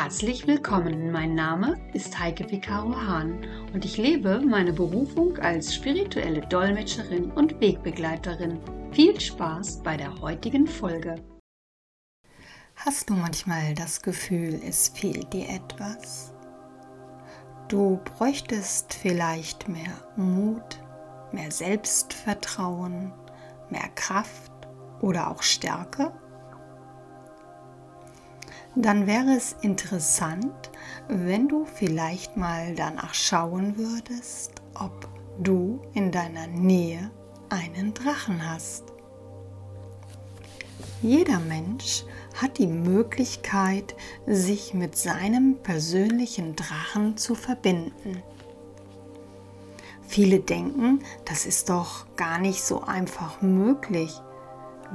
Herzlich willkommen, mein Name ist Heike Picaro Hahn und ich lebe meine Berufung als spirituelle Dolmetscherin und Wegbegleiterin. Viel Spaß bei der heutigen Folge. Hast du manchmal das Gefühl, es fehlt dir etwas? Du bräuchtest vielleicht mehr Mut, mehr Selbstvertrauen, mehr Kraft oder auch Stärke? Dann wäre es interessant, wenn du vielleicht mal danach schauen würdest, ob du in deiner Nähe einen Drachen hast. Jeder Mensch hat die Möglichkeit, sich mit seinem persönlichen Drachen zu verbinden. Viele denken, das ist doch gar nicht so einfach möglich.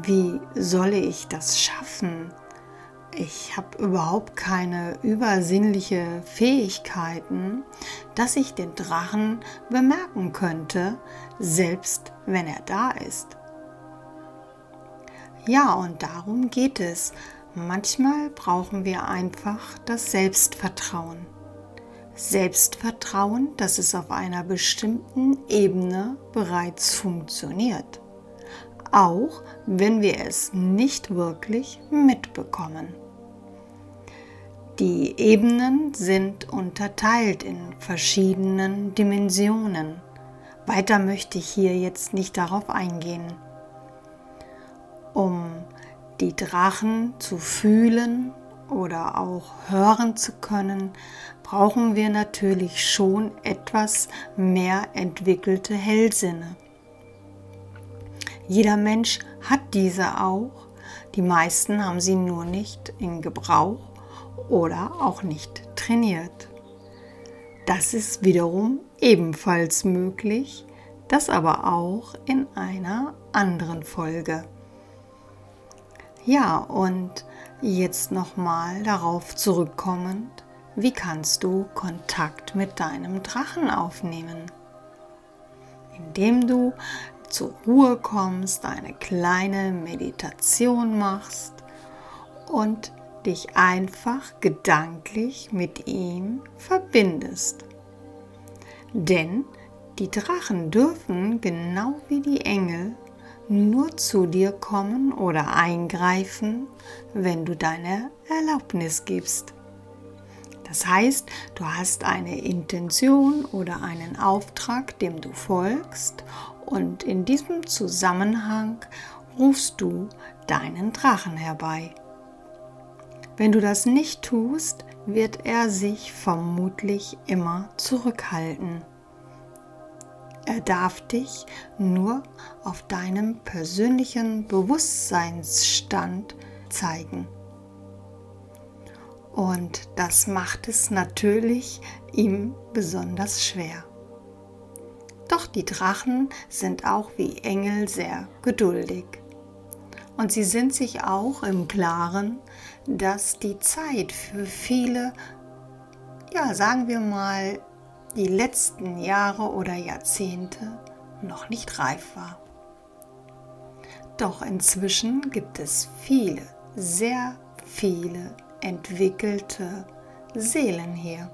Wie soll ich das schaffen? Ich habe überhaupt keine übersinnliche Fähigkeiten, dass ich den Drachen bemerken könnte, selbst wenn er da ist. Ja, und darum geht es. Manchmal brauchen wir einfach das Selbstvertrauen. Selbstvertrauen, dass es auf einer bestimmten Ebene bereits funktioniert, auch wenn wir es nicht wirklich mitbekommen. Die Ebenen sind unterteilt in verschiedenen Dimensionen. Weiter möchte ich hier jetzt nicht darauf eingehen. Um die Drachen zu fühlen oder auch hören zu können, brauchen wir natürlich schon etwas mehr entwickelte Hellsinne. Jeder Mensch hat diese auch, die meisten haben sie nur nicht in Gebrauch oder auch nicht trainiert. Das ist wiederum ebenfalls möglich, das aber auch in einer anderen Folge. Ja, und jetzt nochmal darauf zurückkommend, wie kannst du Kontakt mit deinem Drachen aufnehmen? Indem du zur Ruhe kommst, eine kleine Meditation machst und dich einfach gedanklich mit ihm verbindest. Denn die Drachen dürfen genau wie die Engel nur zu dir kommen oder eingreifen, wenn du deine Erlaubnis gibst. Das heißt, du hast eine Intention oder einen Auftrag, dem du folgst und in diesem Zusammenhang rufst du deinen Drachen herbei. Wenn du das nicht tust, wird er sich vermutlich immer zurückhalten. Er darf dich nur auf deinem persönlichen Bewusstseinsstand zeigen. Und das macht es natürlich ihm besonders schwer. Doch die Drachen sind auch wie Engel sehr geduldig. Und sie sind sich auch im Klaren, dass die Zeit für viele, ja sagen wir mal, die letzten Jahre oder Jahrzehnte noch nicht reif war. Doch inzwischen gibt es viele, sehr viele entwickelte Seelen hier.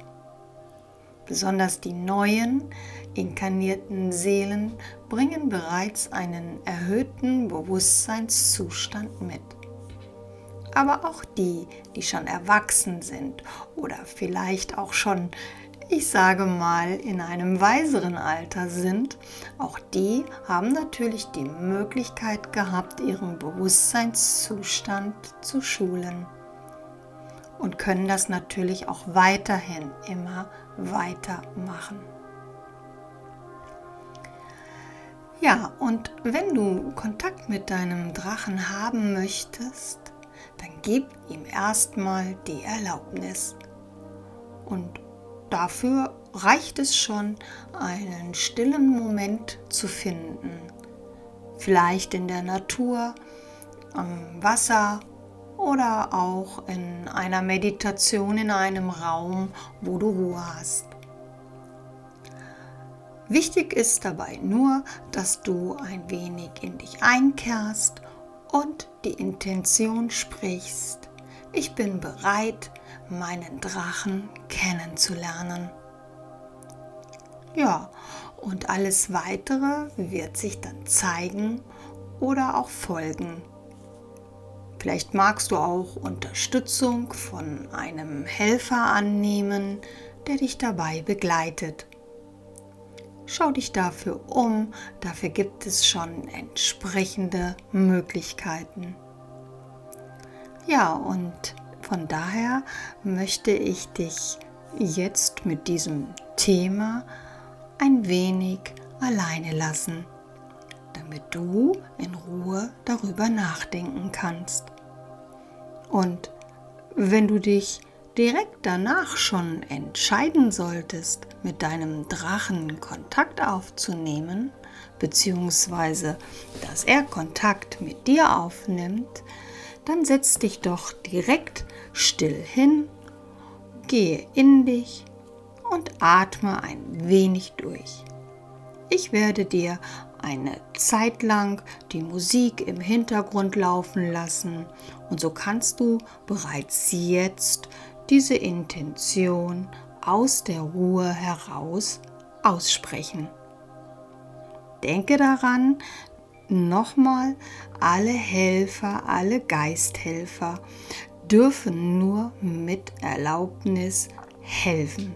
Besonders die neuen inkarnierten Seelen bringen bereits einen erhöhten Bewusstseinszustand mit. Aber auch die, die schon erwachsen sind oder vielleicht auch schon, ich sage mal, in einem weiseren Alter sind, auch die haben natürlich die Möglichkeit gehabt, ihren Bewusstseinszustand zu schulen und können das natürlich auch weiterhin immer weitermachen. Ja, und wenn du Kontakt mit deinem Drachen haben möchtest, dann gib ihm erstmal die Erlaubnis. Und dafür reicht es schon, einen stillen Moment zu finden. Vielleicht in der Natur, am Wasser oder auch in einer Meditation in einem Raum, wo du Ruhe hast. Wichtig ist dabei nur, dass du ein wenig in dich einkehrst und die Intention sprichst. Ich bin bereit, meinen Drachen kennenzulernen. Ja, und alles weitere wird sich dann zeigen oder auch folgen. Vielleicht magst du auch Unterstützung von einem Helfer annehmen, der dich dabei begleitet. Schau dich dafür um, dafür gibt es schon entsprechende Möglichkeiten. Ja, und von daher möchte ich dich jetzt mit diesem Thema ein wenig alleine lassen, damit du in Ruhe darüber nachdenken kannst. Und wenn du dich direkt danach schon entscheiden solltest, mit deinem Drachen Kontakt aufzunehmen, beziehungsweise dass er Kontakt mit dir aufnimmt, dann setz dich doch direkt still hin, gehe in dich und atme ein wenig durch. Ich werde dir eine Zeit lang die Musik im Hintergrund laufen lassen und so kannst du bereits jetzt diese Intention aus der Ruhe heraus aussprechen. Denke daran, nochmal, alle Helfer, alle Geisthelfer dürfen nur mit Erlaubnis helfen.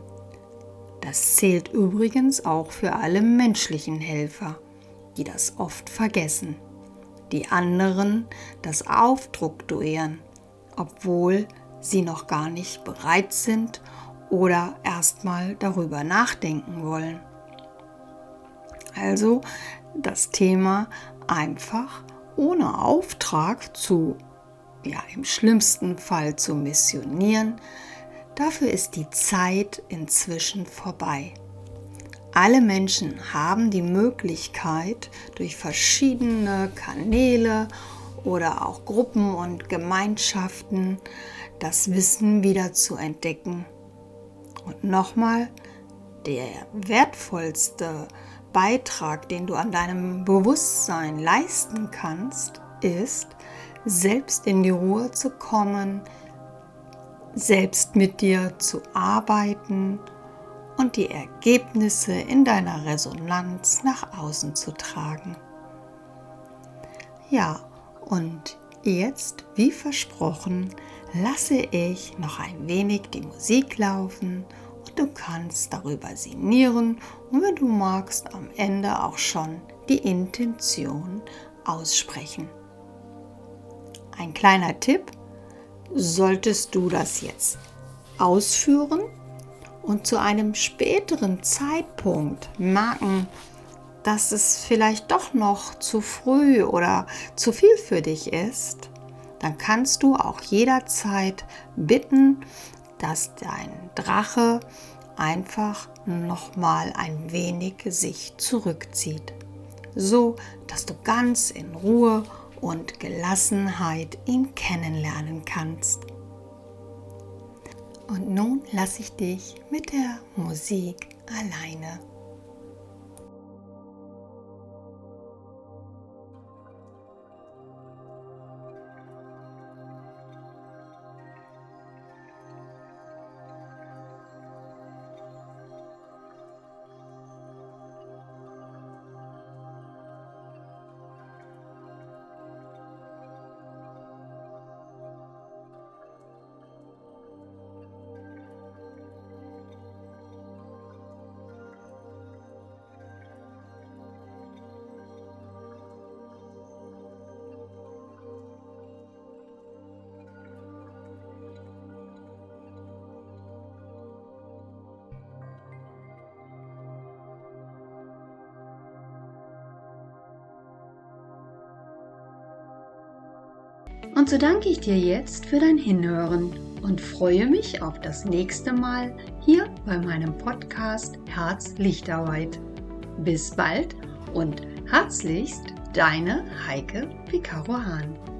Das zählt übrigens auch für alle menschlichen Helfer, die das oft vergessen. Die anderen das aufdrucktuieren, obwohl sie noch gar nicht bereit sind oder erstmal darüber nachdenken wollen. Also das Thema einfach ohne Auftrag zu, ja im schlimmsten Fall zu missionieren, Dafür ist die Zeit inzwischen vorbei. Alle Menschen haben die Möglichkeit, durch verschiedene Kanäle oder auch Gruppen und Gemeinschaften das Wissen wieder zu entdecken. Und nochmal, der wertvollste Beitrag, den du an deinem Bewusstsein leisten kannst, ist, selbst in die Ruhe zu kommen, selbst mit dir zu arbeiten und die Ergebnisse in deiner Resonanz nach außen zu tragen. Ja, und jetzt, wie versprochen, lasse ich noch ein wenig die Musik laufen und du kannst darüber sinnieren und wenn du magst, am Ende auch schon die Intention aussprechen. Ein kleiner Tipp, solltest du das jetzt ausführen und zu einem späteren Zeitpunkt merken, dass es vielleicht doch noch zu früh oder zu viel für dich ist, dann kannst du auch jederzeit bitten, dass dein Drache einfach noch mal ein wenig sich zurückzieht, so dass du ganz in Ruhe und Gelassenheit ihn kennenlernen kannst. Und nun lasse ich dich mit der Musik alleine. Und so danke ich dir jetzt für dein Hinhören und freue mich auf das nächste Mal hier bei meinem Podcast Herz Lichterweit. Bis bald und herzlichst deine Heike Picaro Hahn.